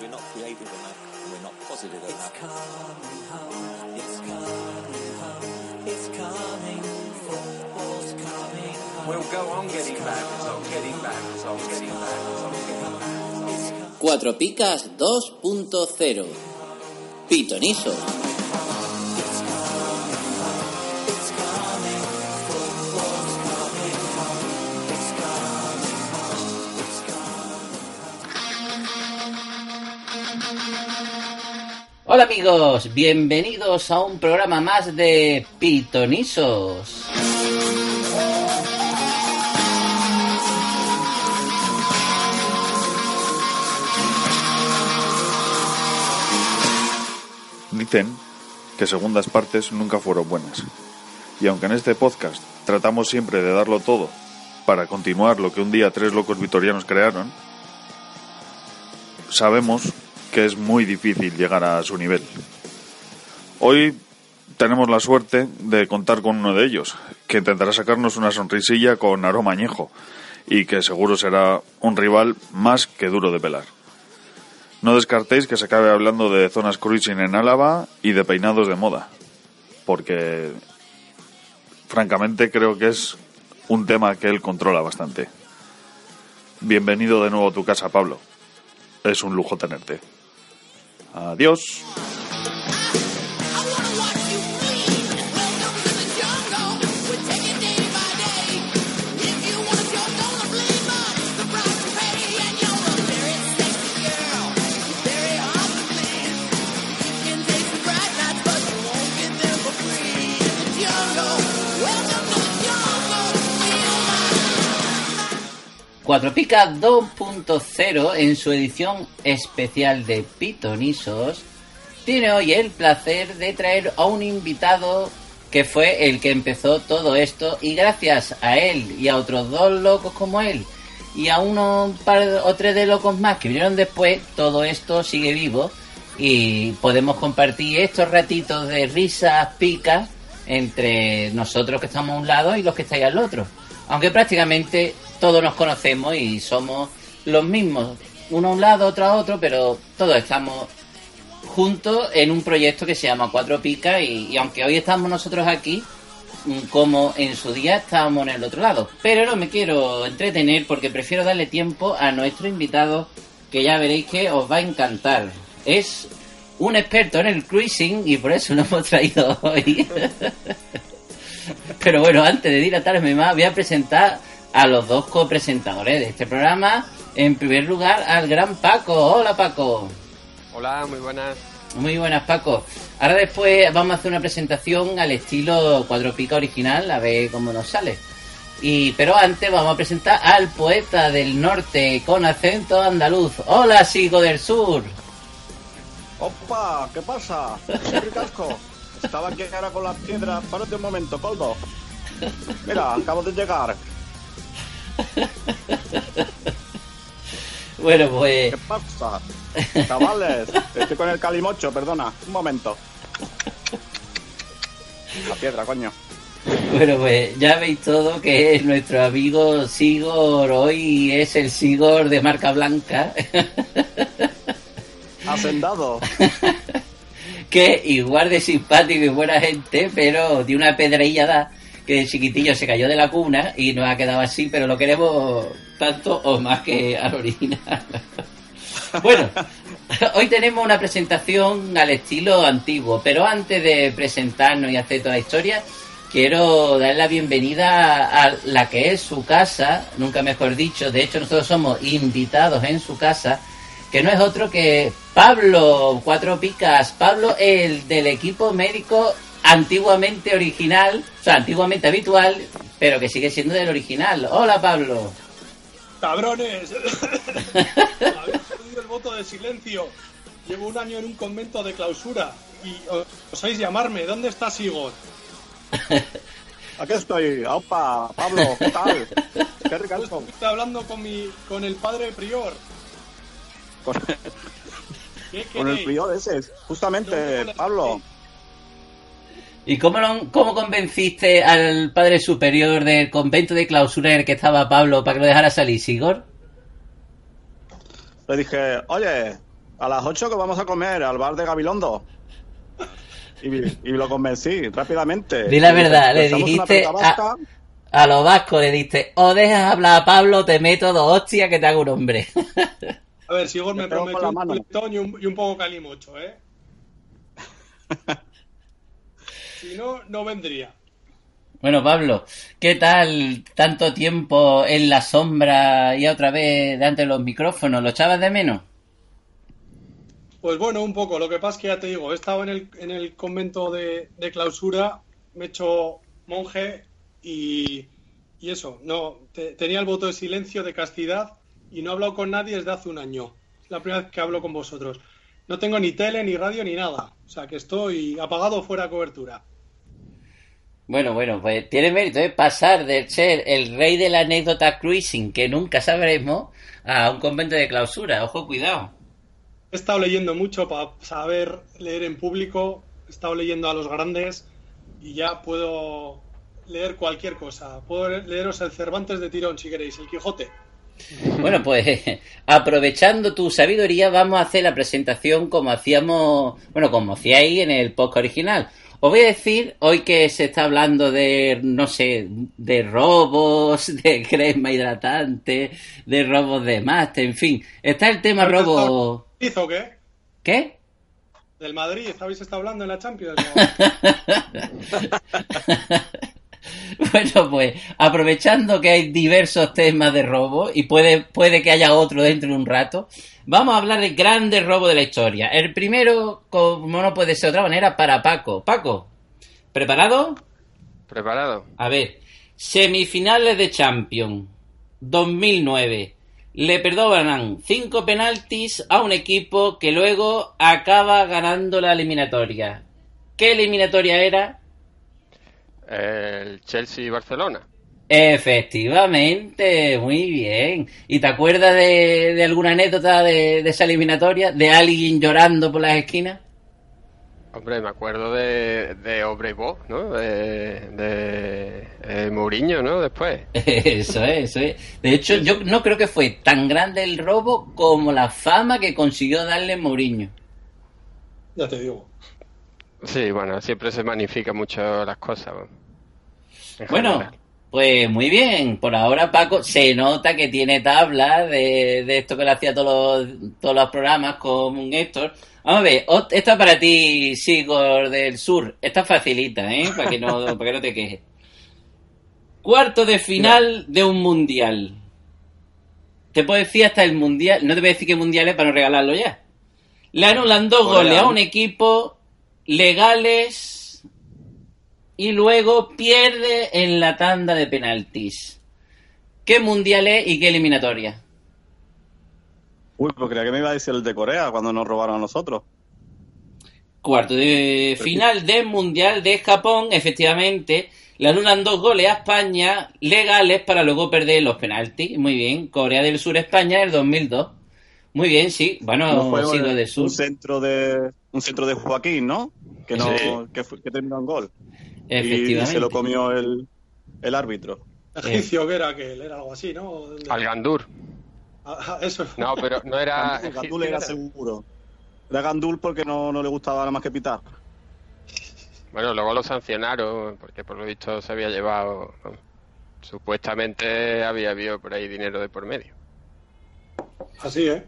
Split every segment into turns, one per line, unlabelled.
We're not creative enough. We're not positive enough.
coming home, it's coming home, it's coming, football's coming home.
We'll go on getting back, on getting back, on getting back, on getting back.
Cuatro Picas 2.0 Pitoniso Hola amigos, bienvenidos a un programa más de Pitonisos.
Dicen que segundas partes nunca fueron buenas. Y aunque en este podcast tratamos siempre de darlo todo para continuar lo que un día tres locos vitorianos crearon, sabemos que es muy difícil llegar a su nivel. Hoy tenemos la suerte de contar con uno de ellos, que intentará sacarnos una sonrisilla con aroma añejo y que seguro será un rival más que duro de pelar. No descartéis que se acabe hablando de zonas cruising en Álava y de peinados de moda, porque francamente creo que es un tema que él controla bastante. Bienvenido de nuevo a tu casa, Pablo. Es un lujo tenerte. Adiós.
Cuatro Picas 2.0 en su edición especial de Pitonisos tiene hoy el placer de traer a un invitado que fue el que empezó todo esto y gracias a él y a otros dos locos como él y a unos par o tres de locos más que vinieron después, todo esto sigue vivo y podemos compartir estos ratitos de risas, picas entre nosotros que estamos a un lado y los que estáis al otro. Aunque prácticamente todos nos conocemos y somos los mismos, uno a un lado, otro a otro, pero todos estamos juntos en un proyecto que se llama Cuatro Picas y, aunque hoy estamos nosotros aquí, mm, como en su día estábamos en el otro lado. Pero no me quiero entretener porque prefiero darle tiempo a nuestro invitado que ya veréis que os va a encantar. Es un experto en el cruising y por eso lo hemos traído hoy. Pero bueno, antes de dilatarme más, voy a presentar a los dos copresentadores de este programa. En primer lugar, al gran Paco. Hola, Paco.
Hola, muy buenas.
Muy buenas, Paco. Ahora después vamos a hacer una presentación al estilo cuatro pica original, a ver cómo nos sale. Y, pero antes vamos a presentar al poeta del norte con acento andaluz. Hola, Sigo del Sur.
¡Opa! ¿Qué pasa? ¡Qué ricasco! Estaba aquí ahora con la piedra. Párate un momento, Coldo. Mira, acabo de llegar.
Bueno, pues
¿Qué pasa? Chavales, estoy con el calimocho, perdona. Un momento. La piedra, coño.
Bueno, pues ya veis todo que es nuestro amigo Sigor, hoy es el Sigor de marca blanca,
Hacendado.
que igual de simpático y buena gente, pero de una pedreillada que el chiquitillo se cayó de la cuna y nos ha quedado así, pero lo queremos tanto o más que al original. bueno, hoy tenemos una presentación al estilo antiguo, pero antes de presentarnos y hacer toda la historia, quiero dar la bienvenida a la que es su casa, nunca mejor dicho, de hecho nosotros somos invitados en su casa, que no es otro que Pablo Cuatro Picas, Pablo el del equipo médico antiguamente original, o sea, antiguamente habitual, pero que sigue siendo del original. Hola Pablo.
¡Cabrones! Habéis perdido el voto de silencio. Llevo un año en un convento de clausura y os osáis llamarme. ¿Dónde está Sigurd?
Aquí estoy. ¡Opa! Pablo, ¿qué tal? ¡Qué ricasco!
Estoy hablando con mi, con el padre prior.
Con,
¿Qué
con el prior ese. Justamente, Pablo.
¿Y cómo, lo- cómo convenciste al padre superior del convento de clausura en el que estaba Pablo para que lo dejara salir, Sigor?
Le dije, oye, A las 8 que vamos a comer al bar de Gabilondo. Y, y lo convencí rápidamente.
Di la verdad, le dijiste a, a los vascos, le diste, o dejas hablar a Pablo, te meto dos hostias que te hago un hombre.
A ver, si Igor me prometió
la
un
mano.
chuletón y un, y un poco calimocho, ¿eh? si no, no vendría.
Bueno, Pablo, ¿qué tal tanto tiempo en la sombra y otra vez delante de los micrófonos? ¿Lo echabas de menos?
Pues bueno, un poco. Lo que pasa es que ya te digo, he estado en el, en el convento de, de clausura, me he hecho monje y, y eso, no, te- tenía el voto de silencio, de castidad y no he hablado con nadie desde hace un año. Es la primera vez que hablo con vosotros. No tengo ni tele, ni radio, ni nada. O sea que estoy apagado fuera de cobertura.
Bueno, bueno, pues tiene mérito ¿eh? pasar de ser el rey de la anécdota cruising, que nunca sabremos, a un convento de clausura. Ojo, cuidado.
He estado leyendo mucho para saber leer en público, he estado leyendo a los grandes y ya puedo leer cualquier cosa. Puedo leeros el Cervantes de tirón si queréis, el Quijote.
Bueno, pues aprovechando tu sabiduría, vamos a hacer la presentación como hacíamos, bueno, como hacíais en el podcast original. Os voy a decir, hoy que se está hablando de, no sé, de robos, de crema hidratante, de robos de máster, en fin, está el tema robo...
¿Hizo qué?
¿Qué?
¿Del Madrid? ¿Habéis estado hablando en la Champions?
Bueno, pues aprovechando que hay diversos temas de robo y puede, puede que haya otro dentro de un rato, vamos a hablar de grandes robos de la historia. El primero, como no puede ser de otra manera, para Paco. Paco, ¿preparado?
Preparado.
A ver, semifinales de Champions 2009. Le perdonan cinco penaltis a un equipo que luego acaba ganando la eliminatoria. ¿Qué eliminatoria era?
El Chelsea-Barcelona.
Efectivamente, muy bien. ¿Y te acuerdas de, de alguna anécdota de, de esa eliminatoria? ¿De alguien llorando por las esquinas?
Hombre, me acuerdo de, de ¿no? De, de, de Mourinho, ¿no? Después.
Eso es, eso es. De hecho, yo no creo que fue tan grande el robo como la fama que consiguió darle Mourinho.
ya te digo.
Sí, bueno, siempre se magnifican mucho las cosas. ¿no? En
Bueno,
general.
pues muy bien. Por ahora, Paco, se nota que tiene tabla de, de esto que le hacía todos los, todos los programas con Héctor. Vamos a ver, esta para ti, Sigor del Sur. Esta facilita, ¿eh? Para que no, para que no te quejes. Cuarto de final de un mundial. Te puedo decir hasta el mundial. No te voy a decir qué mundial es para no regalarlo ya. Le anulan dos goles a un equipo legales y luego pierde en la tanda de penaltis. ¿Qué mundial es y qué eliminatoria?
Uy, pues creía que me iba a decir el de Corea cuando nos robaron a nosotros.
Cuarto de final del mundial de Japón, efectivamente, le anulan dos goles a España legales para luego perder los penaltis. Muy bien, Corea del Sur, España, el 2002. Muy bien, sí. Bueno,
No fue
sigo
un,
del sur.
un centro de un centro de Joaquín, ¿no? Que no
Sí.
que, que terminó en gol. Y,
Efectivamente.
se lo comió el, el árbitro.
Egipcio que era aquel, era algo así, ¿no?
Al Gandur.
Ah, ah, eso.
No, pero no era.
Gandul, Gandul era seguro. Era Gandul porque no, no le gustaba nada más que pitar.
Bueno, luego lo sancionaron porque por lo visto se había llevado. Supuestamente había habido por ahí dinero de por medio.
Así, ¿eh?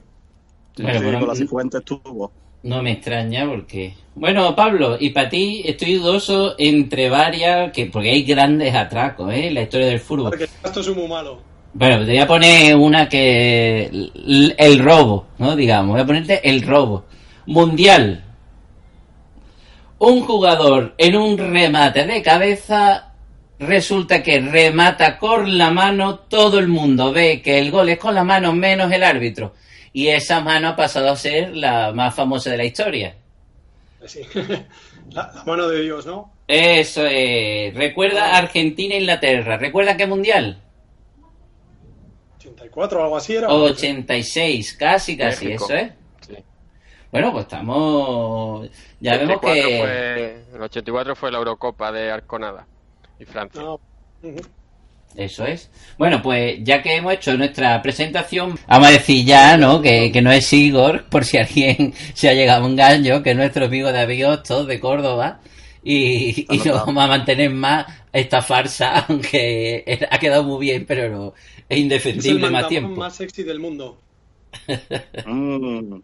Sí,
bueno,
con las Cifuentes tuvo.
No me extraña porque... Bueno, Pablo, y para ti estoy dudoso entre varias, que porque hay grandes atracos, ¿eh? En la historia del fútbol.
Porque esto es muy malo.
Bueno, te voy a poner una que... El robo, ¿no? Digamos, voy a ponerte el robo. Mundial. Un jugador en un remate de cabeza resulta que remata con la mano, todo el mundo ve que el gol es con la mano menos el árbitro. Y esa mano ha pasado a ser la más famosa de la historia.
Sí. La, la mano de Dios, ¿no?
Eso es. Recuerda Argentina-Inglaterra. ¿Recuerda qué mundial?
84 o algo así era.
86, casi, casi,
México.
eso es.
Sí.
Bueno, pues estamos. Ya vemos
84
que.
fue- el 84 fue la Eurocopa de Arconada y Francia.
No.
Eso es. Bueno, pues ya que hemos hecho nuestra presentación, vamos a decir ya, ¿no? Que, que no es Igor, por si alguien se ha llegado a un gallo, que es nuestro amigo David Hostos de Córdoba. Y, y no vamos a mantener más esta farsa, aunque ha quedado muy bien, pero no, es
Es el
indefendible más tiempo.
más sexy del mundo.
Mm.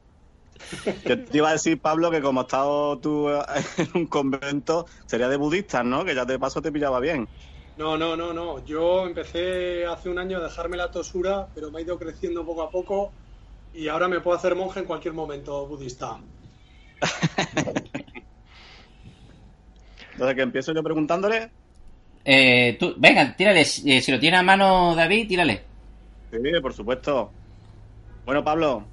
Que te iba a decir, Pablo, que como has estado tú en un convento, sería de budistas, ¿no? Que ya de paso te pillaba bien.
No, no, no, no. Yo empecé hace un año a dejarme la tosura, pero me ha ido creciendo poco a poco y ahora me puedo hacer monje en cualquier momento budista.
Entonces, que empiezo yo preguntándole.
Eh, tú, venga, tírale. eh, si lo tiene a mano David, tírale.
Sí, por supuesto. Bueno, Pablo,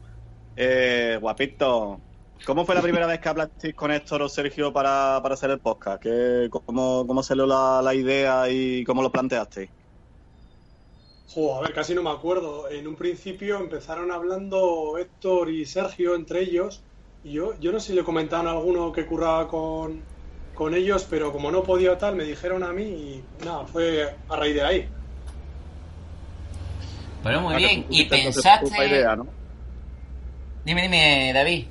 eh, guapito, ¿cómo fue la primera vez que hablasteis con Héctor o Sergio para, para hacer el podcast? ¿Qué, cómo, ¿Cómo salió la, la idea y cómo lo planteasteis?
Jo, a ver, casi no me acuerdo. En un principio empezaron hablando Héctor y Sergio entre ellos. Y yo, yo no sé si le comentaron a alguno que curraba con, con ellos, pero como no podía tal, me dijeron a mí y nada, fue a raíz de ahí.
Bueno, muy bien. Y pensaste.
idea, ¿no?
Dime, dime, David.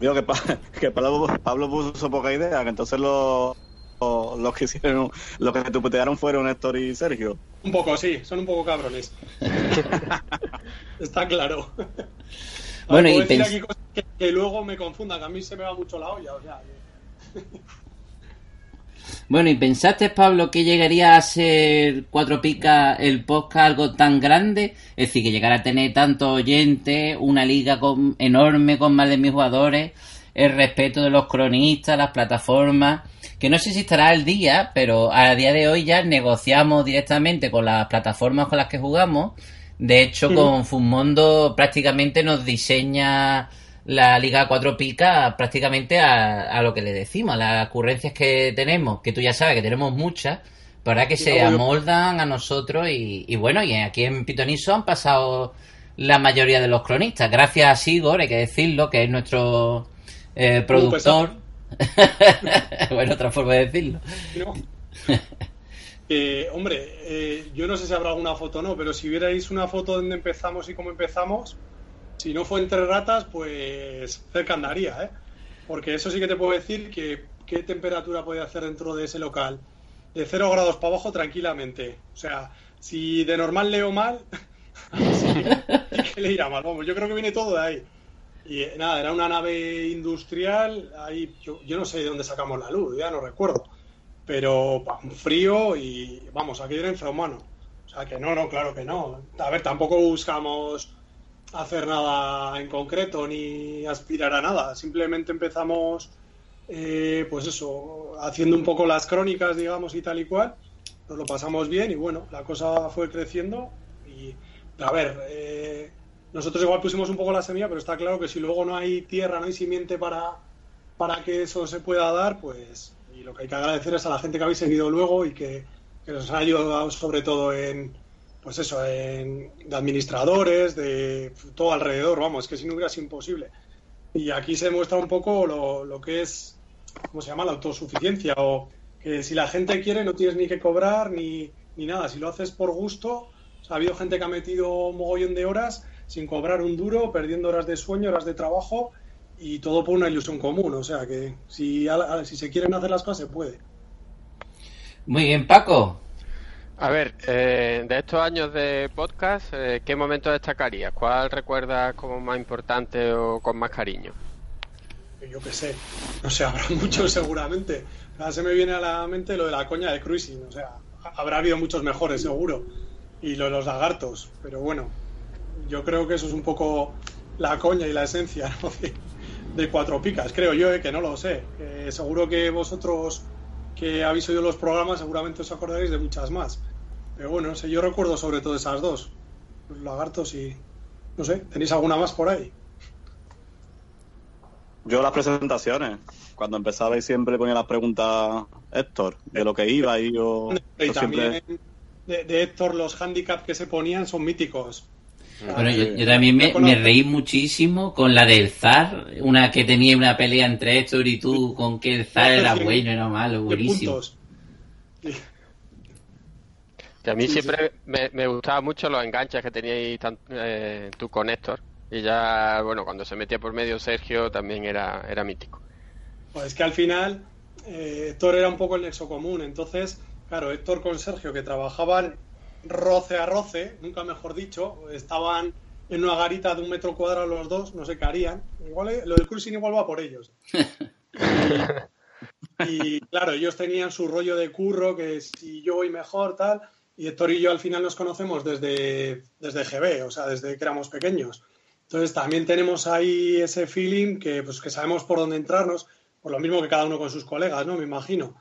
Digo que, Pa- que Pablo, Pablo puso poca idea, que entonces los, los, los que hicieron, los que tupetearon fueron Héctor y Sergio.
Un poco, sí, son un poco cabrones. Está claro.
Bueno,
Puedo
y
decir
pens-
aquí cosas que, que luego me confundan, que a mí se me va mucho la olla. O sea, que-
Bueno, ¿y pensaste, Pablo, que llegaría a ser Cuatro Picas el podcast algo tan grande? Es decir, que llegara a tener tantos oyentes, una liga con, enorme con más de mil jugadores, el respeto de los cronistas, las plataformas, que no sé si estará al día, pero a día de hoy ya negociamos directamente con las plataformas con las que jugamos. De hecho, con Fumondo prácticamente nos diseña la Liga Cuatro Picas prácticamente a, a lo que le decimos, a las ocurrencias que tenemos, que tú ya sabes que tenemos muchas, para que se amoldan a nosotros y, y bueno, y aquí en Pitoniso han pasado la mayoría de los cronistas, gracias a Sigor, hay que decirlo, que es nuestro eh, productor. bueno, otra forma de decirlo.
¿no? Eh, hombre, eh, yo no sé si habrá alguna foto o no, pero si vierais una foto donde empezamos y cómo empezamos, si no fue entre ratas, pues cerca andaría, ¿eh? Porque eso sí que te puedo decir que qué temperatura puede hacer dentro de ese local. De 0 grados para abajo tranquilamente. O sea, si de normal leo mal, sí, le irá mal. Vamos, yo creo que viene todo de ahí. Y eh, nada, era una nave industrial. Ahí, yo, yo no sé de dónde sacamos la luz, ya no recuerdo. Pero un frío y vamos, aquí era infrahumano. O sea que no, no, claro que no. A ver, tampoco buscamos hacer nada en concreto ni aspirar a nada. Simplemente empezamos, eh, pues eso, haciendo un poco las crónicas, digamos, y tal y cual. Nos lo pasamos bien y bueno, la cosa fue creciendo. Y a ver, eh, nosotros igual pusimos un poco la semilla, pero está claro que si luego no hay tierra, no hay simiente para, para que eso se pueda dar, pues. Y lo que hay que agradecer es a la gente que habéis seguido luego y que, que nos ha ayudado sobre todo en, pues eso, en, de administradores, de todo alrededor, vamos, que si no hubiera sido imposible. Y aquí se muestra un poco lo, lo que es, ¿cómo se llama? La autosuficiencia, o que si la gente quiere no tienes ni que cobrar ni, ni nada, si lo haces por gusto, ha habido gente que ha metido un mogollón de horas sin cobrar un duro, perdiendo horas de sueño, horas de trabajo y todo por una ilusión común, o sea que si, si se quieren hacer las cosas se puede.
Muy bien, Paco.
A ver, eh, de estos años de podcast, eh, ¿qué momento destacarías? ¿Cuál recuerdas como más importante o con más cariño?
Yo qué sé, no sé, habrá muchos seguramente. Ahora se me viene a la mente lo de la coña de cruising, o sea, habrá habido muchos mejores seguro. Y lo de los lagartos, pero bueno, yo creo que eso es un poco la coña y la esencia de, cuatro picas, creo yo, eh, que no lo sé. Que seguro que vosotros que habéis oído los programas seguramente os acordaréis de muchas más. Pero bueno, no sé, yo recuerdo sobre todo esas dos, los lagartos y... No sé, ¿tenéis alguna más por ahí?
Yo las presentaciones, cuando empezaba y siempre ponía las preguntas Héctor, de lo que iba y yo,
Y
yo
también
siempre...
de, de Héctor los handicaps que se ponían son míticos.
Bueno, yo, yo también me, me reí muchísimo con la del zar, una que tenía una pelea entre Héctor y tú, con que el zar era bueno, era malo, buenísimo.
Que a mí
Sí,
siempre me, me gustaban mucho los enganches que teníais tan- eh, tú con Héctor. Y ya, bueno, cuando se metía por medio Sergio también era, era mítico.
Pues es que al final eh, Héctor era un poco el nexo común. Entonces, claro, Héctor con Sergio, que trabajaban roce a roce, nunca mejor dicho, estaban en una garita de un metro cuadrado los dos, no sé qué harían. Igual eh, lo del cruising igual va por ellos. Y, y, claro, ellos tenían su rollo de curro, que si yo voy mejor, tal. Y Héctor y yo al final nos conocemos desde, desde GB, o sea, desde que éramos pequeños. Entonces también tenemos ahí ese feeling que, pues, que sabemos por dónde entrarnos, por lo mismo que cada uno con sus colegas, ¿no? Me imagino.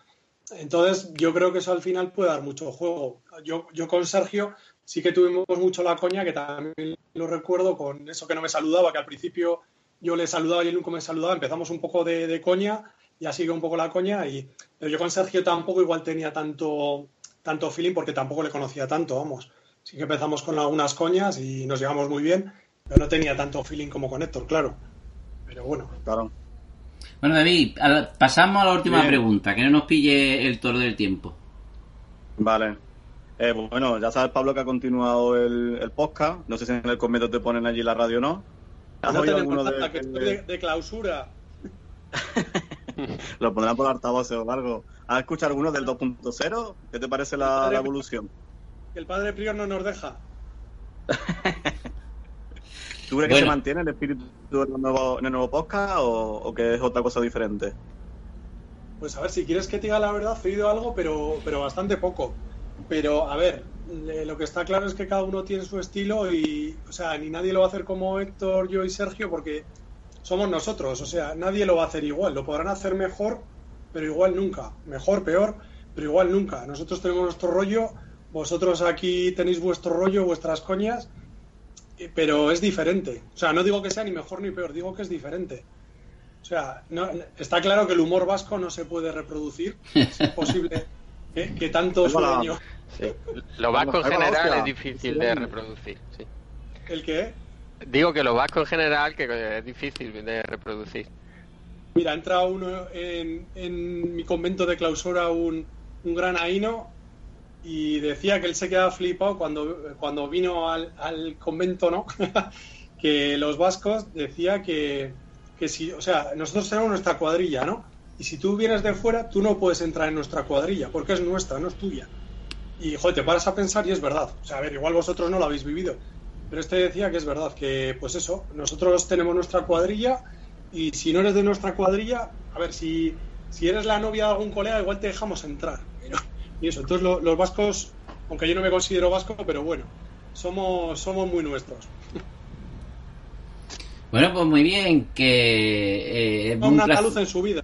Entonces yo creo que eso al final puede dar mucho juego. Yo, yo con Sergio sí que tuvimos mucho la coña, que también lo recuerdo con eso que no me saludaba, que al principio yo le saludaba y él nunca me saludaba, empezamos un poco de, de coña, ya sigue un poco la coña, y, pero yo con Sergio tampoco igual tenía tanto, tanto feeling porque tampoco le conocía tanto, vamos. Sí que empezamos con algunas coñas y nos llevamos muy bien, pero no tenía tanto feeling como con Héctor, claro. Pero bueno,
Claro.
Bueno, David, pasamos a la última
Bien.
pregunta, que no nos pille el toro del tiempo.
Vale. Eh, bueno, ya sabes, Pablo, que ha continuado el, el podcast. No sé si en el convento te ponen allí la radio o no. ¿Has
no
oído alguno de,
que estoy de, de clausura.
Lo pondrán por altavoces o algo. ¿Has escuchado alguno del 2.0? ¿Qué te parece la, la evolución?
Que el padre Prior no nos deja.
¿Tú crees que se mantiene el espíritu en el nuevo, en el nuevo podcast o, o que es otra cosa diferente?
Pues a ver, si quieres que te diga la verdad, he oído algo, pero, pero bastante poco. Pero a ver, lo que está claro es que cada uno tiene su estilo y, o sea, ni nadie lo va a hacer como Héctor, yo y Sergio, porque somos nosotros. O sea, nadie lo va a hacer igual. Lo podrán hacer mejor, pero igual nunca. Mejor, peor, pero igual nunca. Nosotros tenemos nuestro rollo, vosotros aquí tenéis vuestro rollo, vuestras coñas, eh, pero es diferente. O sea, no digo que sea ni mejor ni peor, digo que es diferente. O sea, no- está claro que el humor vasco no se puede reproducir. Es imposible que, que tanto sueño.
Sí. Lo vasco en general es difícil de reproducir. Sí.
¿El qué?
Digo que lo vasco en general que es difícil de reproducir.
Mira, entra uno en, mi convento de clausura, un, un gran aino, y decía que él se quedaba flipado cuando, cuando vino al, al convento, ¿no? que los vascos decía que, que si, o sea, nosotros tenemos nuestra cuadrilla, ¿no? Y si tú vienes de fuera, tú no puedes entrar en nuestra cuadrilla, porque es nuestra, no es tuya. Y, joder, te paras a pensar y es verdad. O sea, a ver, igual vosotros no lo habéis vivido. Pero este decía que es verdad, que pues eso, nosotros tenemos nuestra cuadrilla y si no eres de nuestra cuadrilla, a ver, si, si eres la novia de algún colega, igual te dejamos entrar. Pero- y eso, entonces lo- los vascos, aunque yo no me considero vasco, pero bueno, somos, somos muy nuestros.
Bueno, pues muy bien, que... eh, es un
en su vida.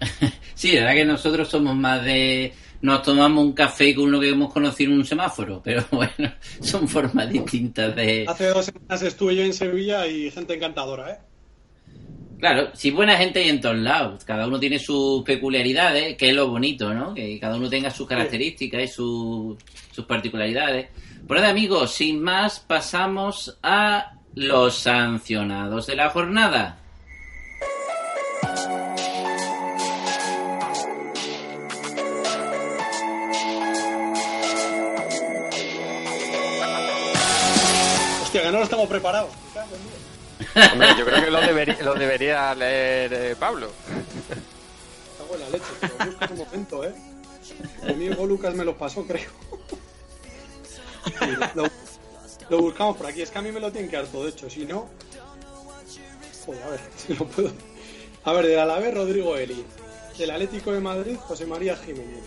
Sí, la verdad que nosotros somos más de... Nos tomamos un café con uno que hemos conocido en un semáforo, pero bueno, son formas distintas de...
Hace dos semanas estuve yo en Sevilla y gente encantadora, ¿eh?
Claro, sí, buena gente hay en todos lados. Cada uno tiene sus peculiaridades, que es lo bonito, ¿no? Que cada uno tenga sus características y sus, sus particularidades. Por ahora, amigos, sin más, pasamos a los sancionados de la jornada.
Hostia, que no los tengo preparados.
Hombre, yo creo que lo debería, lo debería leer eh, Pablo.
En la leche, pero busca un momento, ¿eh? Mi amigo Lucas me los pasó, creo. Lo buscamos por aquí. Es que a mí me lo tienen que dar todo hecho. Si no. Joder, a ver si lo puedo. A ver, del Alavés, Rodrigo Eli. Del Atlético de Madrid, José María Jiménez.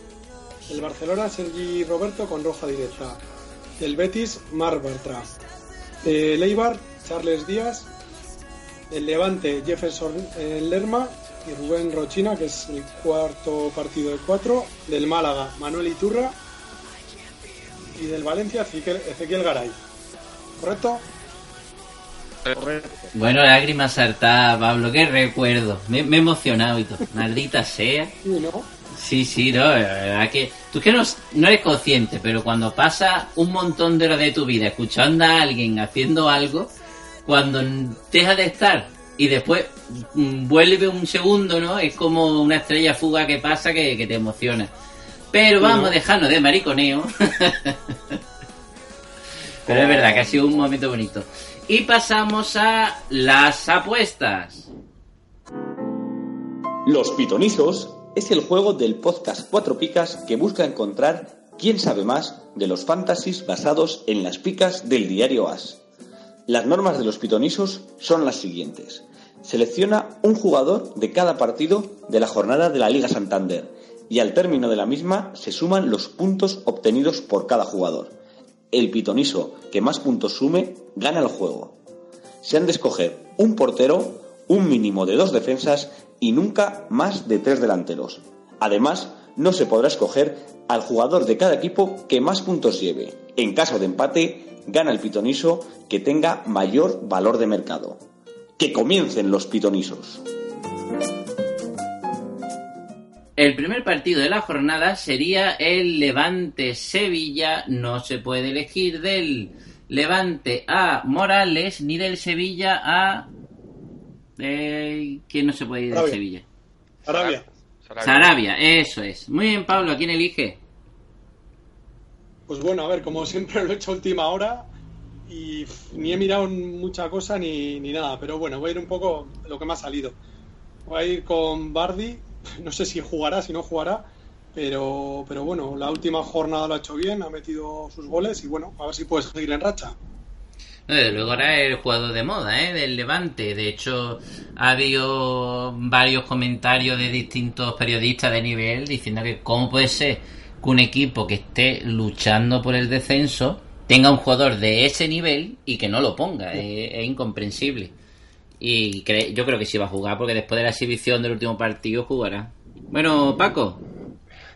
Del Barcelona, Sergi Roberto con roja directa. Del Betis, Mar Bartra. Del Eibar, Charles Díaz. Del Levante, Jefferson eh, Lerma y Rubén Rochina, que es el cuarto partido de cuatro. Del Málaga, Manuel Iturra. Y del Valencia, Ezequiel, Garay. ¿Correcto?
Bueno, lágrimas saltadas, Pablo, qué recuerdo. Me, me he emocionado y todo. Maldita sea.
Sí, ¿no?
Sí, sí, no, la verdad que tú que no, no eres consciente, pero cuando pasa un montón de horas de tu vida escuchando a alguien haciendo algo, cuando deja de estar y después mm, vuelve un segundo, ¿no? Es como una estrella fuga que pasa que, que te emociona. Pero vamos a dejarnos de mariconeo. Pero es verdad que ha sido un momento bonito. Y pasamos a las apuestas.
Los Pitonizos es el juego del podcast Cuatro Picas que busca encontrar quién sabe más de los fantasies basados en las picas del diario As. Las normas de los Pitonizos son las siguientes. Selecciona un jugador de cada partido de la jornada de la Liga Santander y al término de la misma se suman los puntos obtenidos por cada jugador. El pitoniso que más puntos sume gana el juego. Se han de escoger un portero, un mínimo de dos defensas y nunca más de tres delanteros. Además, no se podrá escoger al jugador de cada equipo que más puntos lleve. En caso de empate, gana el pitoniso que tenga mayor valor de mercado. Que comiencen los pitonisos.
El primer partido de la jornada sería el Levante Sevilla. No se puede elegir del Levante a Morales ni del Sevilla a. Eh, ¿Quién no se puede ir de
Sarabia.
Sevilla?
Arabia.
Sarabia, eso es. Muy bien, Pablo, ¿a quién elige?
Pues bueno, a ver, como siempre lo he hecho última hora y ni he mirado mucha cosa ni, ni nada, pero bueno, voy a ir un poco lo que me ha salido. Voy a ir con Bardi, no sé si jugará, si no jugará, pero, pero bueno, la última jornada lo ha hecho bien, ha metido sus goles y bueno, a ver si puede seguir en racha.
Desde luego era el jugador de moda, ¿eh? Del Levante. De hecho, ha habido varios comentarios de distintos periodistas de nivel diciendo que cómo puede ser que un equipo que esté luchando por el descenso tenga un jugador de ese nivel y que no lo ponga. Es, es incomprensible. Y cre- yo creo que sí va a jugar porque después de la exhibición del último partido jugará. Bueno, Paco.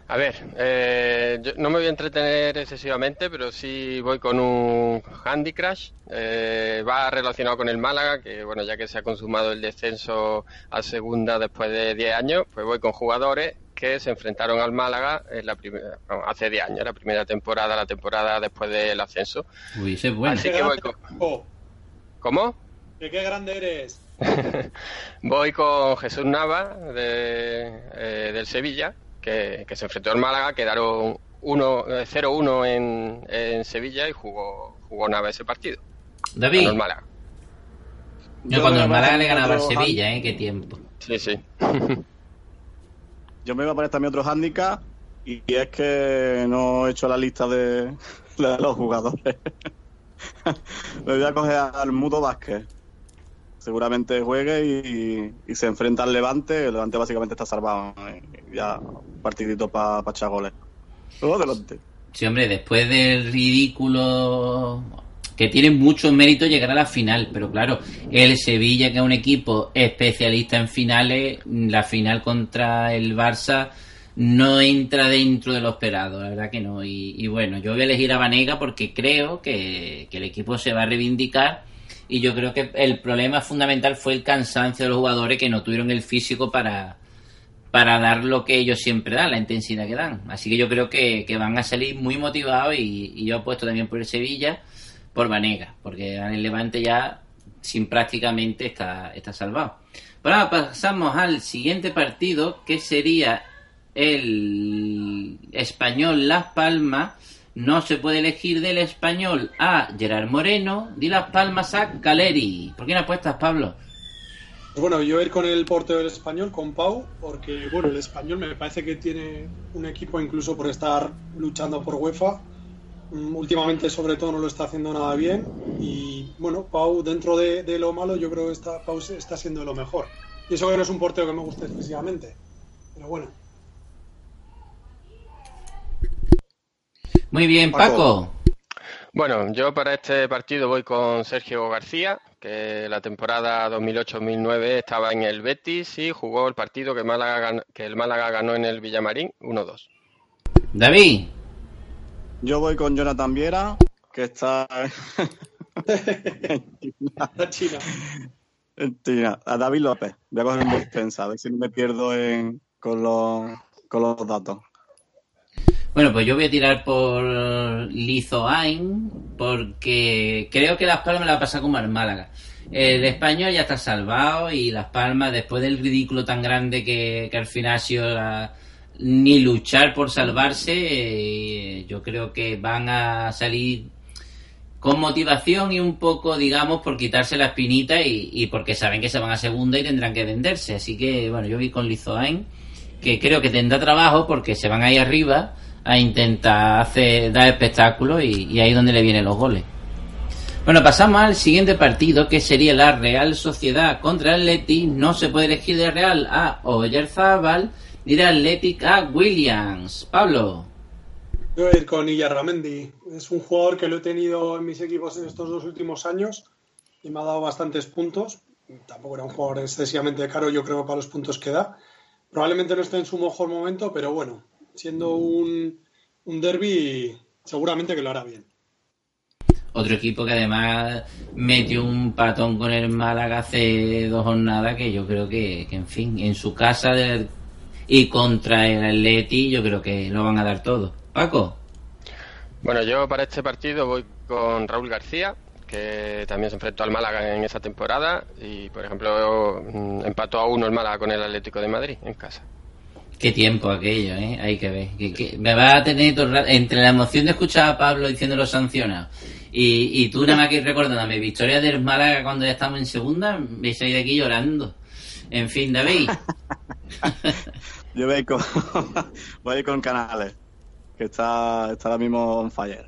A ver, eh, yo no me voy a entretener excesivamente, pero sí voy con un Handy Crash. Eh, va relacionado con el Málaga, que bueno, ya que se ha consumado el descenso a segunda después de 10 años, pues voy con jugadores que se enfrentaron al Málaga en la primera, hace 10 años, la primera temporada, la temporada después del ascenso.
Uy, ese es bueno.
Así que voy con...
Oh,
¿Cómo?
que qué grande eres.
Voy con Jesús Nava de, eh, del Sevilla, que, que se enfrentó al Málaga, quedaron uno- eh, 0-1 en, en Sevilla y jugó, jugó Nava ese partido.
David.
Ganó el Málaga.
Yo cuando el Málaga le ganaba al Sevilla, ¿eh? Qué tiempo.
Sí, sí.
Yo me voy a poner también otro handicap y es que no he hecho la lista de, los jugadores. me voy a coger al Mudo Vázquez. Seguramente juegue y, y se enfrenta al Levante. El Levante básicamente está salvado. ¿eh? Ya partidito para pa echar goles. Luego adelante.
Sí, hombre, después del ridículo que tiene mucho mérito llegar a la final, pero claro, el Sevilla, que es un equipo especialista en finales, la final contra el Barça no entra dentro de lo esperado, la verdad que no. Y, y bueno, yo voy a elegir a Vanega porque creo que, que el equipo se va a reivindicar y yo creo que el problema fundamental fue el cansancio de los jugadores que no tuvieron el físico para, para dar lo que ellos siempre dan, la intensidad que dan. Así que yo creo que, que van a salir muy motivados y, y yo apuesto también por el Sevilla, por Vanega, porque el Levante ya sin prácticamente está, está salvado. Pero ahora pasamos al siguiente partido, que sería el español Las Palmas. No se puede elegir del español a Gerard Moreno, de Las Palmas a Caleri. ¿Por quién apuestas, Pablo?
Pues bueno, yo ir con el portero del español, con Pau, porque bueno, el español me parece que tiene un equipo incluso por estar luchando por UEFA. Mm, Últimamente, sobre todo, no lo está haciendo nada bien. Y bueno, Pau, dentro de, de lo malo, yo creo que está, Pau está siendo lo mejor. Y eso que no es un portero que me guste excesivamente. Pero bueno,
Muy bien,
Paco.
Paco.
Bueno, yo para este partido voy con Sergio García, que la temporada 2008-2009 estaba en el Betis y jugó el partido que, Málaga que el Málaga ganó en el Villamarín 1-2.
David.
Yo voy con Jonathan Viera, que está
la China.
en China. A David López. Voy a coger un defensa, a ver si no me pierdo en, con, los, con los datos.
Bueno, pues yo voy a tirar por Lizoain porque creo que Las Palmas la pasa como al Málaga. El español ya está salvado y Las Palmas, después del ridículo tan grande que, que al final ha sido la, ni luchar por salvarse. eh, yo creo que van a salir con motivación y un poco, digamos, por quitarse la espinita y, porque saben que se van a segunda y tendrán que venderse. Así que, bueno, yo vi con Lizoain que creo que tendrá trabajo porque se van ahí arriba a intentar hacer, dar espectáculo y, ahí es donde le vienen los goles. Bueno, pasamos al siguiente partido que sería la Real Sociedad contra el Athletic. No se puede elegir de Real a Oyarzábal ni de Athletic a Williams. Pablo.
Yo voy a ir con Illarramendi. Es un jugador que lo he tenido en mis equipos en estos dos últimos años y me ha dado bastantes puntos. Tampoco era un jugador excesivamente caro, yo creo, para los puntos que da. Probablemente no esté en su mejor momento, pero bueno, siendo un, un derby, seguramente que lo hará bien.
Otro equipo que además metió un patón con el Málaga hace dos jornadas que yo creo que, que en fin, en su casa de- y contra el Atleti yo creo que lo van a dar todo. Paco.
Bueno, yo para este partido voy con Raúl García, que también se enfrentó al Málaga en esa temporada y, por ejemplo, mm, empató a uno el Málaga con el Atlético de Madrid en casa.
Qué tiempo aquello, ¿eh? Hay que ver. Que- que me va a tener todo el rato- entre la emoción de escuchar a Pablo diciendo los sancionados y, y tú nada más que recordándome victoria del Málaga cuando ya estamos en segunda, vais a ir de aquí llorando. En fin, David.
Yo voy con, voy con Canales, que está, está ahora mismo on fire.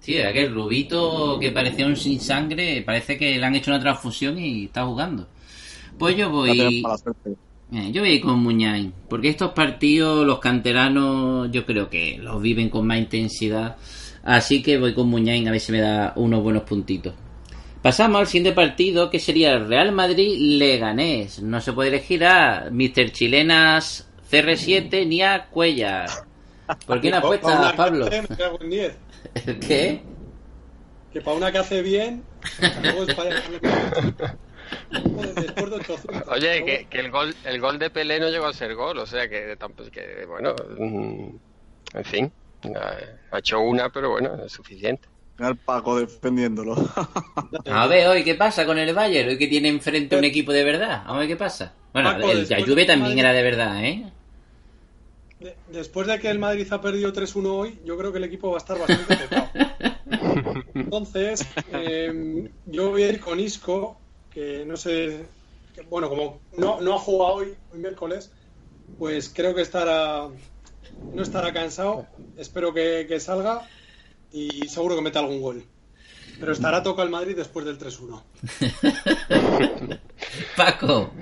Sí, aquel rubito que parecía un sin sangre, parece que le han hecho una transfusión y está jugando. Pues yo voy, eh, yo voy con Muñain, porque estos partidos los canteranos yo creo que los viven con más intensidad, así que voy con Muñain a ver si me da unos buenos puntitos. Pasamos al siguiente partido que sería el Real Madrid-Leganés. No se puede elegir a Mr. Chilenas CR7 ni a Cuellar. ¿Por qué no apuestas, Pablo?
hace, me cago en 10.
¿Qué?
Que para una que hace bien, luego es para Después de 800.
Oye, que, que el gol el gol de Pelé no llegó a ser gol, o sea que, tampoco- que bueno, mm, en fin, ha hecho una, pero bueno, es suficiente.
Mira el Paco defendiéndolo.
A ver, hoy, ¿qué pasa con el Bayern? Hoy que tiene enfrente un equipo de verdad. A ver qué pasa. Bueno,
Paco,
el Juve también
Madrid-
era de verdad, ¿eh?
De- Después de que el Madrid ha perdido 3-1 hoy, yo creo que el equipo va a estar bastante tocado. Entonces, eh, yo voy a ir con Isco, que no sé, que, bueno, como no, no ha jugado hoy, hoy miércoles, pues creo que estará, no estará cansado. Espero que, que salga y seguro que meta algún gol. Pero estará toca el Madrid después del 3-1.
Paco.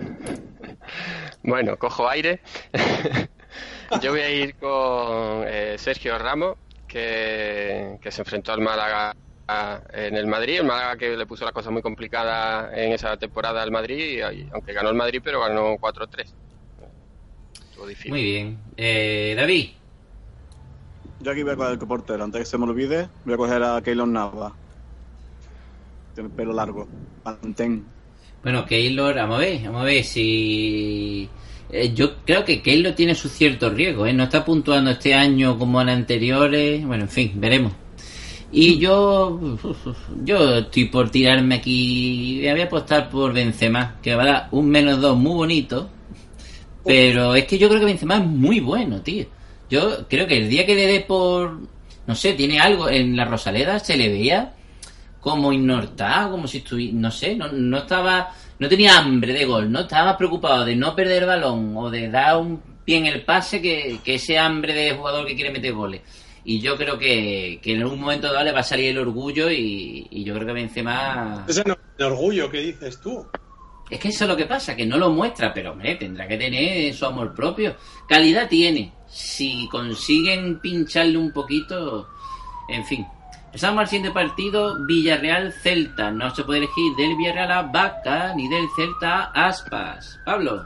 Bueno, cojo aire. Yo voy a ir con eh, Sergio Ramos, que, que se enfrentó al Málaga en el Madrid. El Málaga que le puso la cosa muy complicada en esa temporada al Madrid, y- aunque ganó el Madrid, pero ganó 4-3. Estuvo difícil.
Muy bien. Eh, David.
Yo aquí voy a coger el portero. Antes que se me olvide, voy a coger a Keylon Nava. Tiene el pelo largo. Mantén.
Bueno, Keylor, vamos a ver, vamos a ver si... eh, yo creo que Keylor tiene su cierto riesgo, ¿eh? No está puntuando este año como en anteriores. Bueno, en fin, veremos. Y yo... Yo estoy por tirarme aquí... Voy a apostar por Benzema, que va a dar un menos dos muy bonito. Pero es que yo creo que Benzema es muy bueno, tío. Yo creo que el día que le dé por... No sé, tiene algo... En la Rosaleda se le veía como innortado, como si estuviera, no sé, no, no estaba, no tenía hambre de gol, no estaba más preocupado de no perder el balón o de dar un pie en el pase que, que ese hambre de jugador que quiere meter goles. Y yo creo que, que en algún momento dado le va a salir el orgullo y, y yo creo que Benzema...
Ese no el orgullo que dices tú.
Es que eso es lo que pasa, que no lo muestra, pero hombre, tendrá que tener su amor propio. Calidad tiene. Si consiguen pincharle un poquito, en fin. Pasamos al siguiente partido, Villarreal-Celta. No se puede elegir del Villarreal a Vaca ni del Celta a Aspas. Pablo.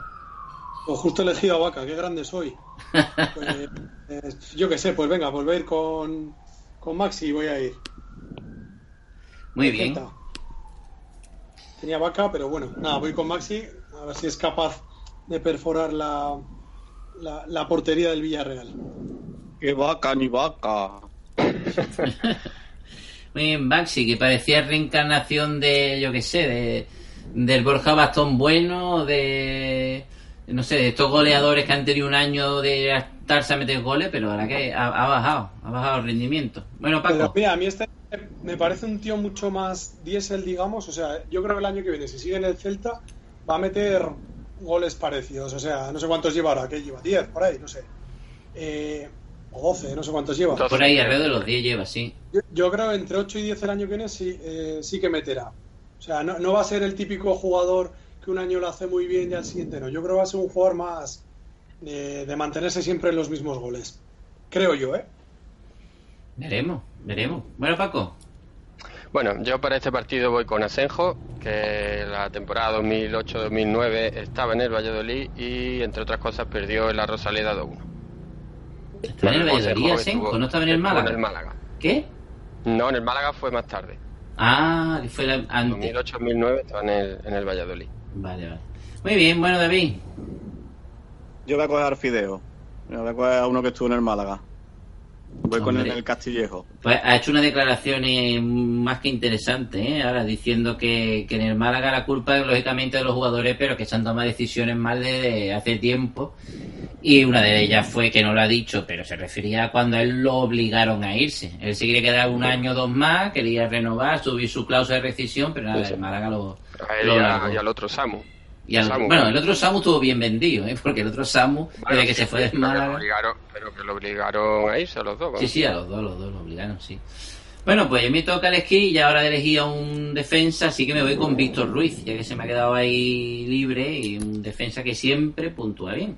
Pues justo he elegido a Vaca, qué grande soy. Pues, eh, yo qué sé, pues venga, pues ir con, con Maxi, voy a ir.
Muy bien.
Celta. Tenía Vaca, pero bueno, nada, voy con Maxi, a ver si es capaz de perforar la, la, la portería del Villarreal.
¡Qué vaca ni vaca!
Muy bien, Baxi, que parecía reencarnación de, yo qué sé, de, del Borja Bastón Bueno, de, no sé, de estos goleadores que han tenido un año de apuntarse a meter goles, pero ahora que ha, ha bajado, ha bajado el rendimiento. Bueno,
Pero
Paco,
mira, a mí este me parece un tío mucho más diésel, digamos. O sea, yo creo que el año que viene, si sigue en el Celta, va a meter goles parecidos. O sea, no sé cuántos lleva ahora, ¿qué lleva? 10 por ahí, no sé. Eh, o 12, no sé cuántos lleva.
Por ahí alrededor de los 10 lleva, sí.
Yo, yo creo entre 8 y 10 el año que viene sí, eh, sí que meterá. O sea, no, no va a ser el típico jugador que un año lo hace muy bien y al siguiente no. Yo creo que va a ser un jugador más de, de mantenerse siempre en los mismos goles. Creo yo, ¿eh?
Veremos, veremos. Bueno, Paco,
Bueno, yo para este partido voy con Asenjo, que la temporada 2008-2009 estaba en el Valladolid y, entre otras cosas, perdió en la Rosaleda 2-1.
está en el Valladolid, Asenjo, no estaba en el Málaga.
en el Málaga.
¿Qué?
No, en el Málaga fue más tarde.
Ah, fue la, antes.
2008-2009 estaba en el, en el Valladolid.
Vale, vale. Muy bien, bueno, David.
Yo voy a coger al Fideo. Yo voy a coger a uno que estuvo en el Málaga. Voy con el, el Castillejo.
Pues ha hecho unas declaraciones más que interesantes, ¿eh? ahora diciendo que, que en el Málaga la culpa es lógicamente de los jugadores, pero que se han tomado decisiones mal desde hace tiempo. Y una de ellas fue que no lo ha dicho, pero se refería a cuando a él lo obligaron a irse. Él se quería quedar un año o dos más, quería renovar, subir su cláusula de rescisión, pero nada,
Sí,
el Málaga lo,
A él
lo
y, a-
largó.
y al otro Samu.
Y al-
Samu.
bueno, el otro Samu estuvo bien vendido, ¿eh? porque el otro Samu,
Bueno,
desde que
sí,
se fue del Málaga...
obligaron- pero que lo obligaron a irse a los dos. vamos.
Sí, sí, a los dos, a los dos lo obligaron, sí. Bueno, pues me toca elegir y ahora elegí a un defensa, así que me voy con Víctor Ruiz, ya que se me ha quedado ahí libre y un defensa que siempre puntúa bien.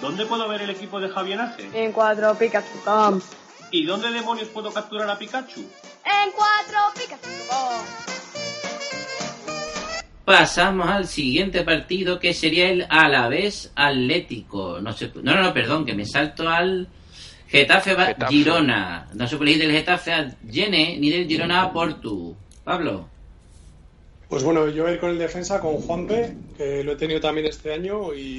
¿Dónde puedo ver el equipo de Javier Ace?
En cuatropicas.com.
¿Y dónde demonios puedo capturar a Pikachu?
En cuatropicas.com.
Pasamos al siguiente partido que sería el Alavés Atlético. No, sé, no, no, no, perdón, que me salto al Getafe, va-
Getafe.
Girona. No se puede ir del Getafe a Gene ni del Girona a Portu. Pablo.
Pues bueno, yo voy a ir con el defensa, con Juanpe, que lo he tenido también este año y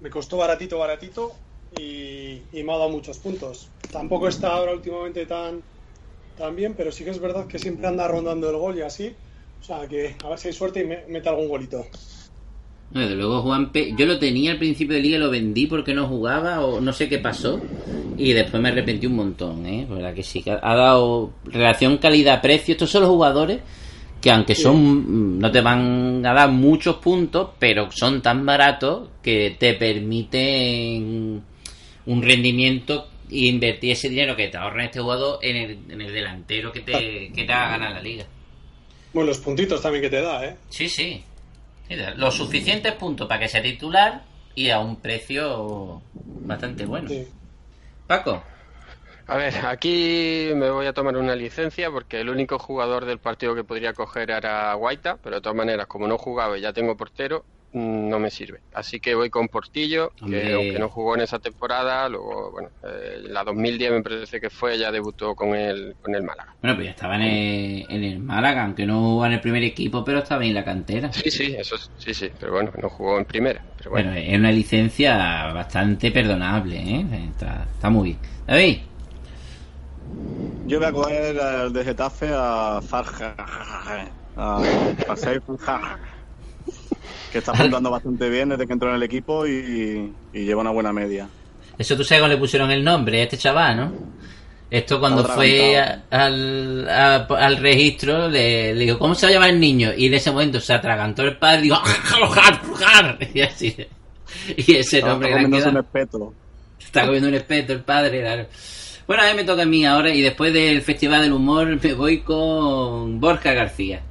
me costó baratito, baratito y, me ha dado muchos puntos. Tampoco está ahora últimamente tan, tan bien, pero sí que es verdad que siempre anda rondando el gol y así. O sea que a ver si hay suerte y me mete algún golito.
Desde luego, Juanpe, yo lo tenía al principio de liga lo vendí porque no jugaba o no sé qué pasó. Y después me arrepentí un montón, ¿eh? La verdad que sí, ha dado relación calidad-precio. Estos son los jugadores que, aunque son no te van a dar muchos puntos, pero son tan baratos que te permiten un rendimiento e invertir ese dinero que te ahorra este jugador en el, en el delantero que te, que te haga ganar la liga.
Bueno, los puntitos también que te da, ¿eh?
Sí, sí. Los suficientes puntos para que sea titular y a un precio bastante bueno.
Sí.
Paco,
A ver, aquí me voy a tomar una licencia porque el único jugador del partido que podría coger era Guaita, pero de todas maneras, como no jugaba y ya tengo portero, mm, no me sirve. Así que voy con Portillo,
Hombre.
que aunque no jugó en esa temporada, luego, bueno, eh, la 2010 me parece que fue, ya debutó con el, con el Málaga.
bueno, pues ya estaba en el, en el Málaga, aunque no jugaba en el primer equipo, pero estaba en la cantera.
Sí, sí, eso es- sí, sí, pero bueno, no jugó en primera. Pero bueno,
Bueno, es una licencia bastante perdonable, ¿eh? Está, está muy bien. David,
Yo voy a coger al de Getafe a Farja. A, Farja, que está apuntando bastante bien desde que entró en el equipo y, y lleva una buena media.
eso tú sabes cómo le pusieron el nombre a este chaval, ¿no? Esto cuando
Está
fue a- al, a- al registro le, le dijo, ¿cómo se va a llamar el niño? Y en ese momento se atragantó el padre y dijo, ¡Jar! Y así. Y ese nombre le ha
comiéndose un espeto.
Está comiendo un espeto el padre, claro. Bueno, a mí me toca a mí ahora y después del Festival del Humor me voy con Borja García.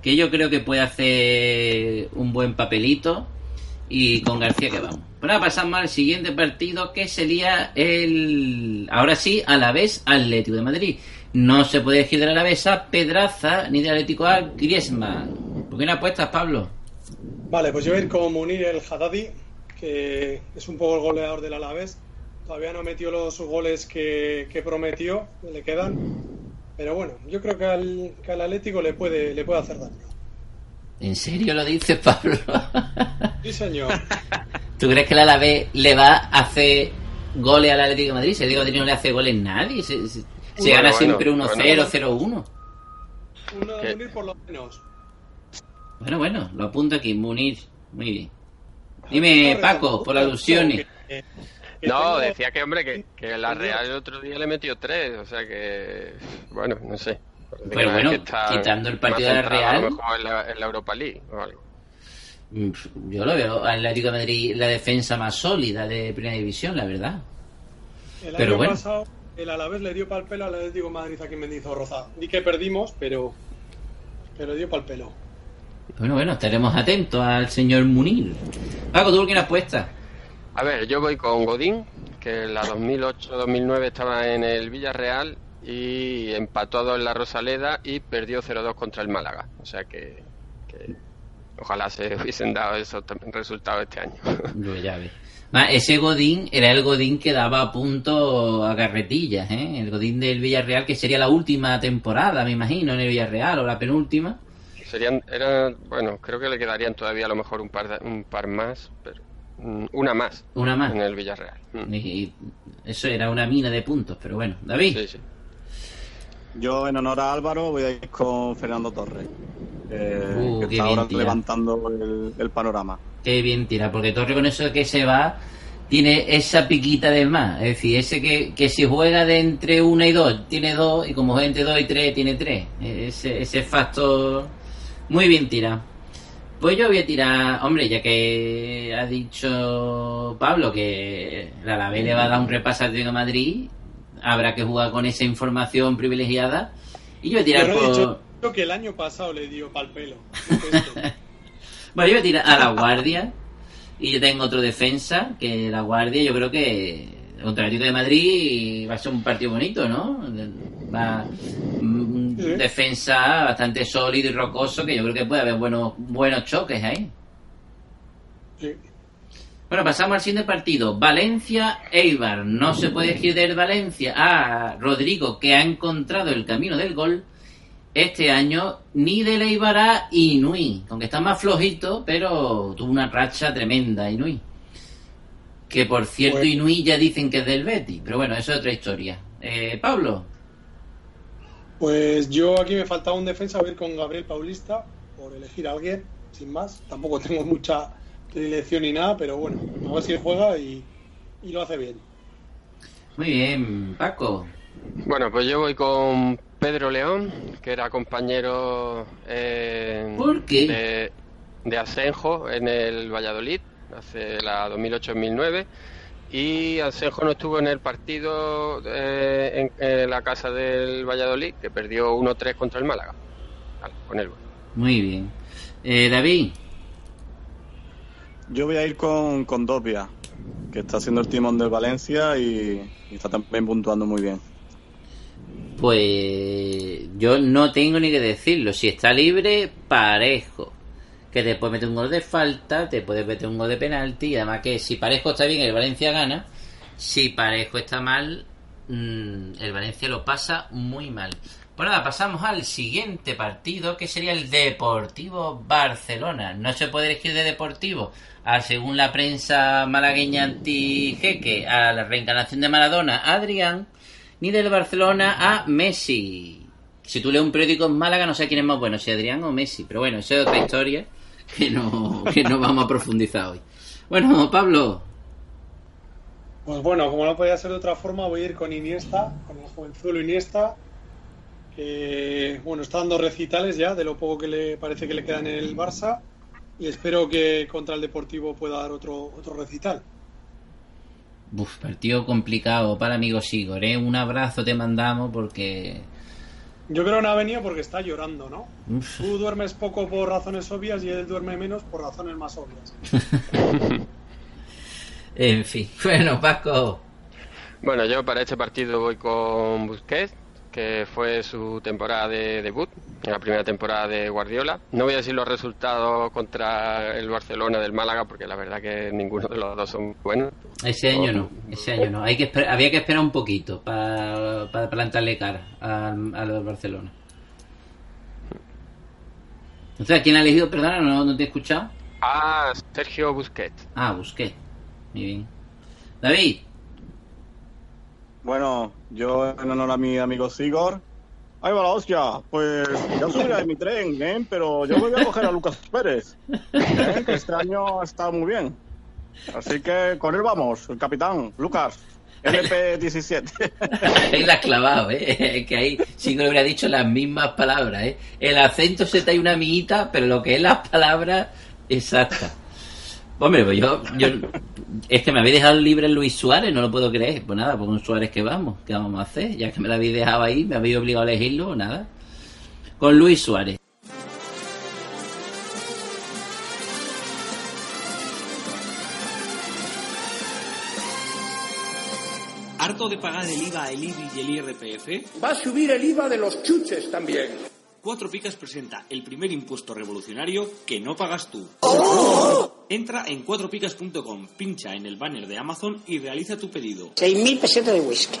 Que yo creo que puede hacer un buen papelito y con García que vamos. Bueno, pasamos al siguiente partido que sería el... Ahora sí, a la vez Atlético de Madrid. No se puede elegir del Alavés a Pedraza ni del Atlético a Griezmann. ¿Por qué no apuestas, Pablo?
Vale, pues yo voy a ir con Munir el Haddadi, que es un poco el goleador del Alavés. Todavía no metió los goles que, que prometió, que le quedan. Pero bueno, yo creo que al, que al Atlético le puede, le puede hacer daño.
¿En serio lo dices, Pablo?
Sí, señor.
¿Tú crees que el Alavés le va a hacer goles al Atlético de Madrid? Si el Atlético de Madrid no le hace goles nadie. Se, se- se
Bueno,
gana
bueno,
siempre 1-0,
bueno.
0-1.
Uno de. Munir por lo menos.
Bueno, bueno, lo apunto aquí, Munir. Muy bien. Dime, Paco, por alusiones.
Que-
No,
tengo-
decía que, hombre, que, que la Real el otro día le metió tres, o sea que. Bueno, no sé.
Pero bueno,
que está
quitando el partido de la
A
Real.
lo mejor en la, en la Europa League o algo.
Mm, Yo lo veo al Atlético de Madrid la defensa más sólida de Primera División, la verdad.
El
Pero
año
bueno.
pasado el Alavés le dio pal pelo al Atlético de Madrid aquí en Mendizorroza. Di que perdimos, pero pero dio pal pelo.
Bueno, bueno, estaremos atentos al señor Munir. Paco, ¿tú por quién apuestas?
A ver, yo voy con Godín, que en la 2008-2009 estaba en el Villarreal y empató a dos en la Rosaleda y perdió 0-2 contra el Málaga. O sea que, que ojalá se hubiesen dado esos resultados este año.
Yo ya ves. Ah, ese Godín era el Godín que daba punto a carretillas, ¿eh? El Godín del Villarreal, que sería la última temporada, me imagino, en el Villarreal, o la penúltima.
Serían, eran, bueno, creo que le quedarían todavía a lo mejor un par, de- un par más, pero una más
Una más.
en el Villarreal. Mm.
Y, y eso era una mina de puntos, pero bueno. David,
Sí, sí.
Yo, en honor a Álvaro, voy a ir con Fernando Torres, eh,
Uh,
que está
bien
ahora
tirado.
levantando el, el panorama.
qué bien tira, porque Torre con eso de que se va tiene esa piquita de más. Es decir, ese que, que si juega de entre una y dos, tiene dos, y como juega entre dos y tres, tiene tres. Ese, ese factor muy bien tirado. Pues yo voy a tirar, hombre, ya que ha dicho Pablo que la Alavés le va a dar un repaso al Atlético de Madrid, habrá que jugar con esa información privilegiada. Y yo voy a tirar
he dicho que el año pasado le dio pal pelo.
Bueno, yo voy a tirar a la guardia. Y yo tengo otro defensa, que la guardia yo creo que contra el Atlético de Madrid va a ser un partido bonito, ¿no? Va, un
Sí.
defensa bastante sólido y rocoso, que yo creo que puede haber buenos, buenos choques ahí.
Sí.
Bueno, pasamos al siguiente partido. Valencia, Eibar. No se puede elegir del Valencia a Rodrigo, que ha encontrado el camino del gol este año, ni del Eibar a Inui. Aunque está más flojito, pero tuvo una racha tremenda, Inui. Que por cierto,
Pues-
Inui ya dicen que es del Betty. Pero bueno, eso es otra historia. Eh, Pablo.
Pues yo aquí me faltaba un defensa, voy a ir con Gabriel Paulista, por elegir a alguien, sin más. Tampoco tengo mucha predilección ni nada, pero bueno, a ver si juega y, y lo hace bien.
Muy bien, Paco.
Bueno, pues yo voy con Pedro León, que era compañero eh,
¿Por qué?
De, de Asenjo en el Valladolid, hace la 2008-2009. Y Asenjo no estuvo en el partido eh, en, en la casa del Valladolid, que perdió 1-3 contra el Málaga. Vale, con él.
Muy bien. Eh, David.
Yo voy a ir con, con Dopia, que está haciendo el timón del Valencia y, y está también puntuando muy bien.
Pues yo no tengo ni que decirlo. Si está libre, parejo. Que te puede meter un gol de falta, te puede meter un gol de penalti. Y además que si parejo está bien, el Valencia gana. Si parejo está mal, mm, el Valencia lo pasa muy mal. Pues nada, pasamos al siguiente partido, que sería el Deportivo Barcelona. No se puede elegir de Deportivo, a, según la prensa malagueña anti-jeque, a la reencarnación de Maradona, Adrián, ni del Barcelona a Messi. Si tú lees un periódico en Málaga, no sé quién es más bueno, si Adrián o Messi. Pero bueno, eso es otra historia que no, que no vamos a profundizar hoy. Bueno, Pablo,
Pues bueno, como no podía ser de otra forma, voy a ir con Iniesta, con el jovenzuelo Iniesta, que bueno, está dando recitales ya de lo poco que le parece que le queda en el Barça y espero que contra el Deportivo pueda dar otro, otro recital.
Uf, partido complicado para amigo Sigor, ¿eh? Un abrazo te mandamos porque...
Yo creo que no ha venido porque está llorando, ¿no?
uf,
Tú duermes poco por razones obvias y él duerme menos por razones más obvias.
en fin, bueno, Paco.
Bueno, yo para este partido voy con Busquets, que fue su temporada de debut, la primera temporada de Guardiola. No voy a decir los resultados contra el Barcelona del Málaga, porque la verdad que ninguno de los dos son buenos.
Ese año no, ese año no. Hay que esper- había que esperar un poquito para, para plantarle cara al, Barcelona. O sea, ¿quién ha elegido? Perdona, no, no te he escuchado.
Ah, Sergio Busquets.
Ah, busqué. Muy bien. David,
Bueno, yo en honor a mi amigo Sigor. Ahí va la hostia. Pues ya subiré a mi tren, ¿eh? Pero yo voy a coger a Lucas Pérez. ¿eh? Que este año está muy bien. Así que con él vamos, el capitán, Lucas. LP17.
ahí la has clavado, ¿eh? Que ahí sí que le hubiera dicho las mismas palabras, ¿eh? El acento se te hay una amiguita, pero lo que es las palabras exactas. Hombre, pues yo, yo... Es que me habéis dejado libre Luis Suárez, no lo puedo creer. Pues nada, pues con Suárez que vamos. ¿Qué vamos a hacer? Ya que me lo habéis dejado ahí, me habéis obligado a elegirlo, nada. Con Luis Suárez.
¿Harto de pagar el IVA, el IBI y el IRPF?
Va a subir el IVA de los chuches también.
Cuatro Picas presenta el primer impuesto revolucionario que no pagas tú. Entra en cuatropicas.com, pincha en el banner de Amazon y realiza tu pedido.
6.000 pesetas de whisky.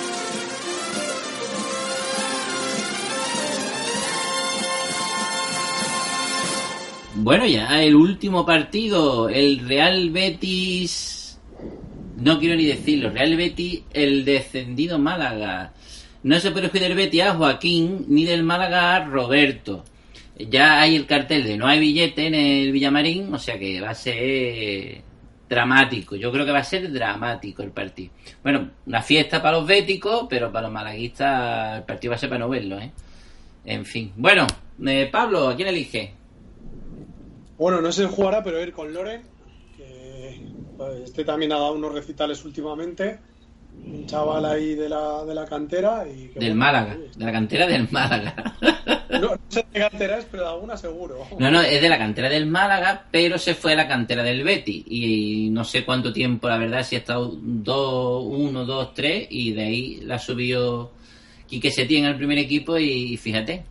Bueno, ya el último partido, el Real Betis, no quiero ni decirlo, Real Betis, el descendido Málaga. No se puede del Betis a Joaquín ni del Málaga a Roberto. Ya hay el cartel de no hay billete en el Villamarín, o sea que va a ser dramático. Yo creo que va a ser dramático el partido. Bueno, una fiesta para los béticos, pero para los malaguistas el partido va a ser para no verlo, ¿eh? En fin. Bueno, eh, Pablo, ¿a quién elige?
Bueno, no sé jugará, pero ir con Loren, que pues, este también ha dado unos recitales últimamente. Un chaval ahí de la, de la cantera. Y que,
Del
bueno,
Málaga, de la cantera del Málaga.
No, no sé de qué cantera es, pero de alguna seguro.
No, no, es de la cantera del Málaga, pero se fue a la cantera del Betty. Y no sé cuánto tiempo, la verdad, si ha estado 2, 1, 2, 3, y de ahí la subió Quique Setién al primer equipo y fíjate.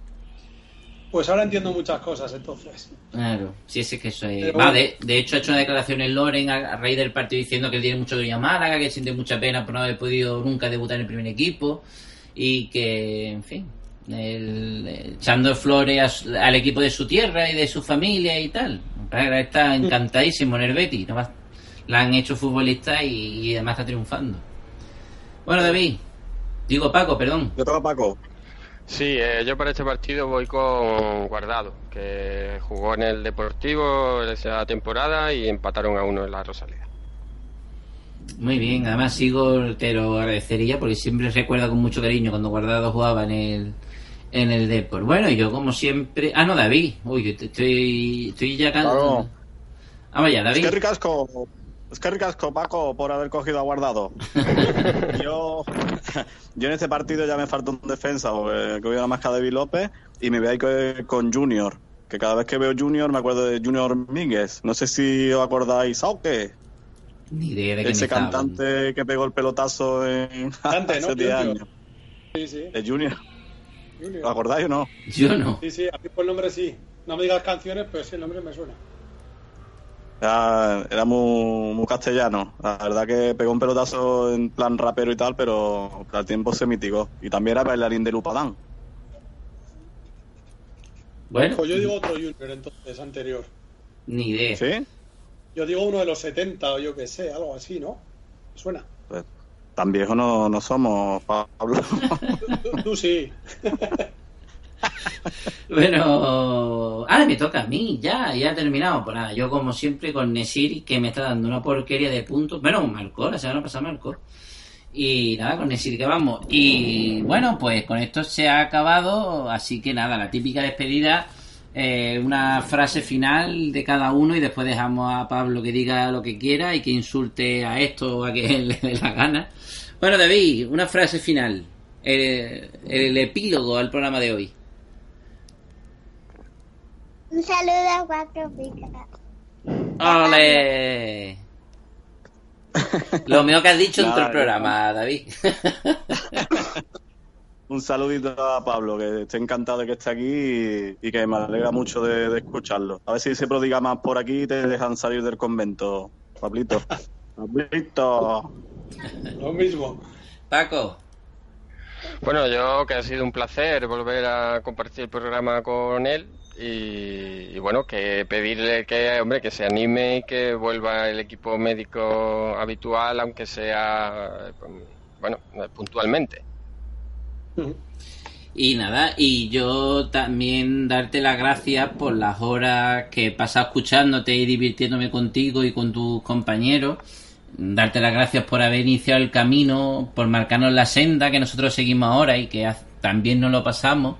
Pues ahora entiendo muchas cosas, entonces.
Claro, sí, es que eso es...
Pero
Va,
bueno.
de, de hecho ha hecho una declaración en Loren a, a raíz del partido diciendo que él tiene mucho cariño a Málaga, que siente mucha pena por no haber podido nunca debutar en el primer equipo y que, en fin, el- echando flores a al equipo de su tierra y de su familia y tal. Ahora Está encantadísimo en el Betis, nomás la han hecho futbolista y, y además está triunfando. Bueno, David, digo Paco, perdón.
Yo Paco.
Sí, eh, yo para este partido voy con Guardado, que jugó en el Deportivo esa temporada y empataron a uno en la Rosaleda.
Muy bien, además sigo, te lo agradecería porque siempre recuerdo con mucho cariño cuando Guardado jugaba en el en el Depor. Bueno, y yo como siempre... Ah, no, David. Uy, yo te- estoy, estoy ya...
Claro.
Ah, vaya,
Es
David.
que ricasco, es que ricasco, Paco, por haber cogido a guardado. yo, yo en este partido ya me falta un defensa, porque que voy a la máscara de David López y me voy a ir con- con Junior. Que cada vez que veo Junior me acuerdo de Junior Míguez. No sé si os acordáis, ¿o qué?
Ni idea de qué
Ese cantante que pegó el pelotazo en
Cante, ¿no?
hace 10
Junior.
años.
Sí, sí.
De Junior.
Junior.
¿Os acordáis o no?
Yo no.
Sí, sí, a mí por el nombre sí. No me digas canciones, pero sí el nombre me suena.
Era, era muy, muy castellano. La verdad que pegó un pelotazo en plan rapero y tal, pero al tiempo se mitigó. Y también era bailarín de Lupadán.
Bueno,
Pues yo digo otro Junior entonces, anterior.
ni idea.
¿Sí?
Yo digo uno de los 70 o yo qué sé, algo así, ¿no? ¿Me suena?
Pues, tan viejos no, no somos, Pablo.
Tú, tú sí.
Bueno, ahora me toca a mí, ya, ya he terminado. Pues nada, yo como siempre con Nesiri, que me está dando una porquería de puntos. Bueno, marcó, la semana pasada marcó. Y nada, con Nesiri que vamos. Y bueno, pues con esto se ha acabado, así que nada, la típica despedida. eh, una frase final de cada uno y después dejamos a Pablo que diga lo que quiera y que insulte a esto o a quien le dé la gana. Bueno, David, una frase final. El, el epílogo al programa de hoy.
Un saludo a cuatro picas.
¡Ole! Lo mejor que has dicho en todo el programa, David.
Un saludito a Pablo, que estoy encantado de que esté aquí y, y que me alegra mucho de, de escucharlo. A ver si se prodiga más por aquí y te dejan salir del convento, Pablito. Pablito.
Lo mismo.
Paco.
Bueno, yo que ha sido un placer volver a compartir el programa con él y, bueno, que pedirle que, hombre, que se anime y que vuelva el equipo médico habitual, aunque sea, eh, bueno, puntualmente.
Y nada, y yo también darte las gracias por las horas que he pasado escuchándote y divirtiéndome contigo y con tus compañeros. Darte las gracias por haber iniciado el camino, por marcarnos la senda que nosotros seguimos ahora y que también nos lo pasamos.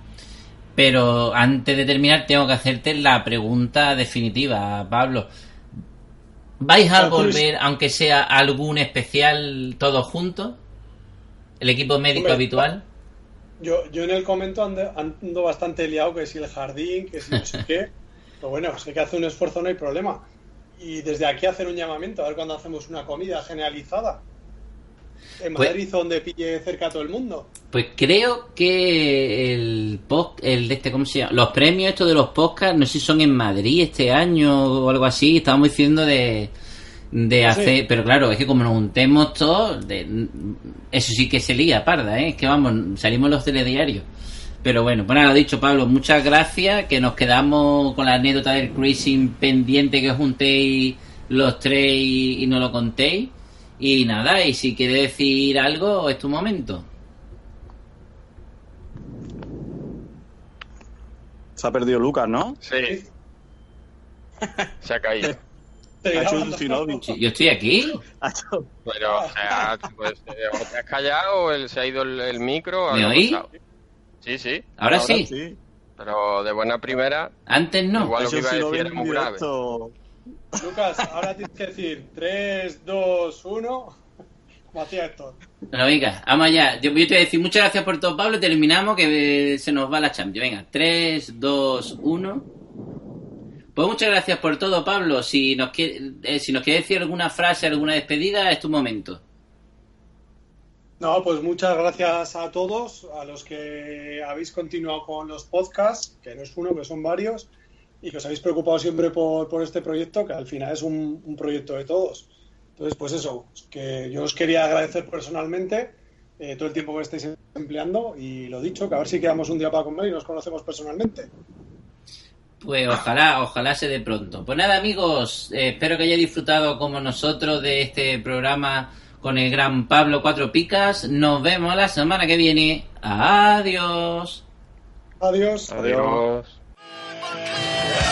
Pero antes de terminar tengo que hacerte la pregunta definitiva, Pablo. ¿Vais a volver, aunque sea algún especial todos juntos? ¿El equipo médico
Hombre,
habitual?
Yo, yo en el comento ando, ando bastante liado, que si el jardín, que si no sé qué. Pero bueno, sé que hace un esfuerzo, no hay problema. Y desde aquí hacer un llamamiento, a ver cuando hacemos una comida generalizada. En
Pues-
Madrid, donde pille cerca a todo el mundo.
Pues creo que el post, el de este, ¿cómo se llama? Los premios estos de los podcasts, no sé si son en Madrid este año o algo así, estábamos diciendo de, de
sí.
hacer, pero claro, es que como nos juntemos todos, de- eso sí que se lía, parda, ¿eh? Es que vamos, salimos los telediarios. Pero bueno, pues nada, lo dicho, Pablo, muchas gracias, que nos quedamos con la anécdota del cruising pendiente que os juntéis los tres y, y no lo contéis. Y nada, y si quiere decir algo, es tu momento.
Se ha perdido Lucas, ¿no?
Sí. Se ha caído.
Ha hecho un.
Yo estoy aquí.
Pero, o sea, pues, eh, o te has callado o el- se ha ido el, el micro.
¿Me oí?
pasado. Sí, sí.
Ahora sí.
Pero de buena primera.
Antes no.
Igual lo que iba a
sí
decir era muy grave.
Lucas, ahora tienes que decir 3, 2, 1. Como hacía Héctor.
Bueno, venga, vamos allá. Yo, yo te voy a decir muchas gracias por todo, Pablo. Terminamos que eh, se nos va la Champions. Venga, 3, 2, 1. Pues muchas gracias por todo, Pablo. Si nos quiere, eh, si nos quiere decir alguna frase, alguna despedida, es tu momento.
No, pues muchas gracias a todos, a los que habéis continuado con los podcasts, que no es uno, que son varios, y que os habéis preocupado siempre por, por este proyecto, que al final es un, un proyecto de todos. Entonces, pues eso, que yo os quería agradecer personalmente eh, todo el tiempo que estáis empleando y lo dicho, que a ver si quedamos un día para comer y nos conocemos personalmente.
Pues ojalá, ojalá se dé pronto. Pues nada, amigos, eh, espero que hayáis disfrutado como nosotros de este programa con el gran Pablo Cuatro Picas. Nos vemos la semana que viene. Adiós.
Adiós.
Adiós. Yeah.